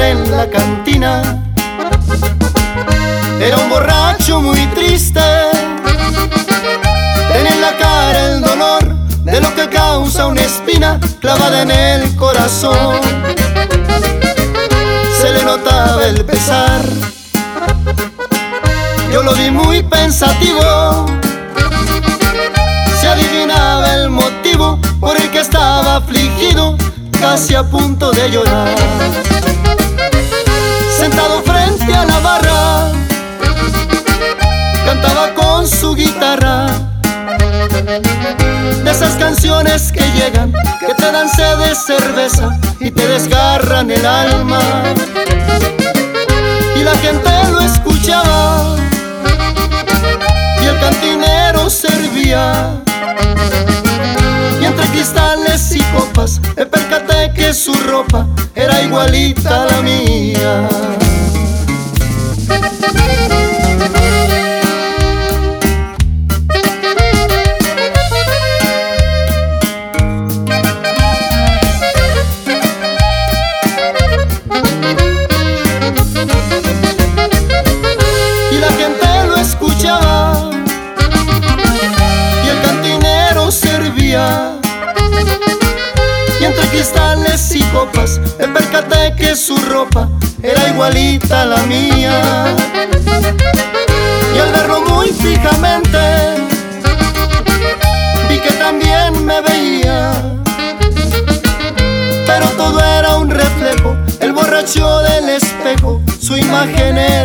en la cantina. Era un borracho muy triste. Tenía en la cara el dolor de lo que causa una espina clavada en el corazón. Se le notaba el pesar. Yo lo vi muy pensativo. Se adivinaba el motivo por el que estaba afligido, casi a punto de llorar. Sentado frente a la barra, cantaba con su guitarra. De esas canciones que llegan, que te dan sed de cerveza y te desgarran el alma. Copas me percaté que su ropa era igualita a la mía. Y la gente lo escuchaba y el cantinero servía. Y entre cristales y copas me percaté que su ropa era igualita a la mía. Y al verlo muy fijamente, vi que también me veía. Pero todo era un reflejo, el borracho del espejo, su imagen era.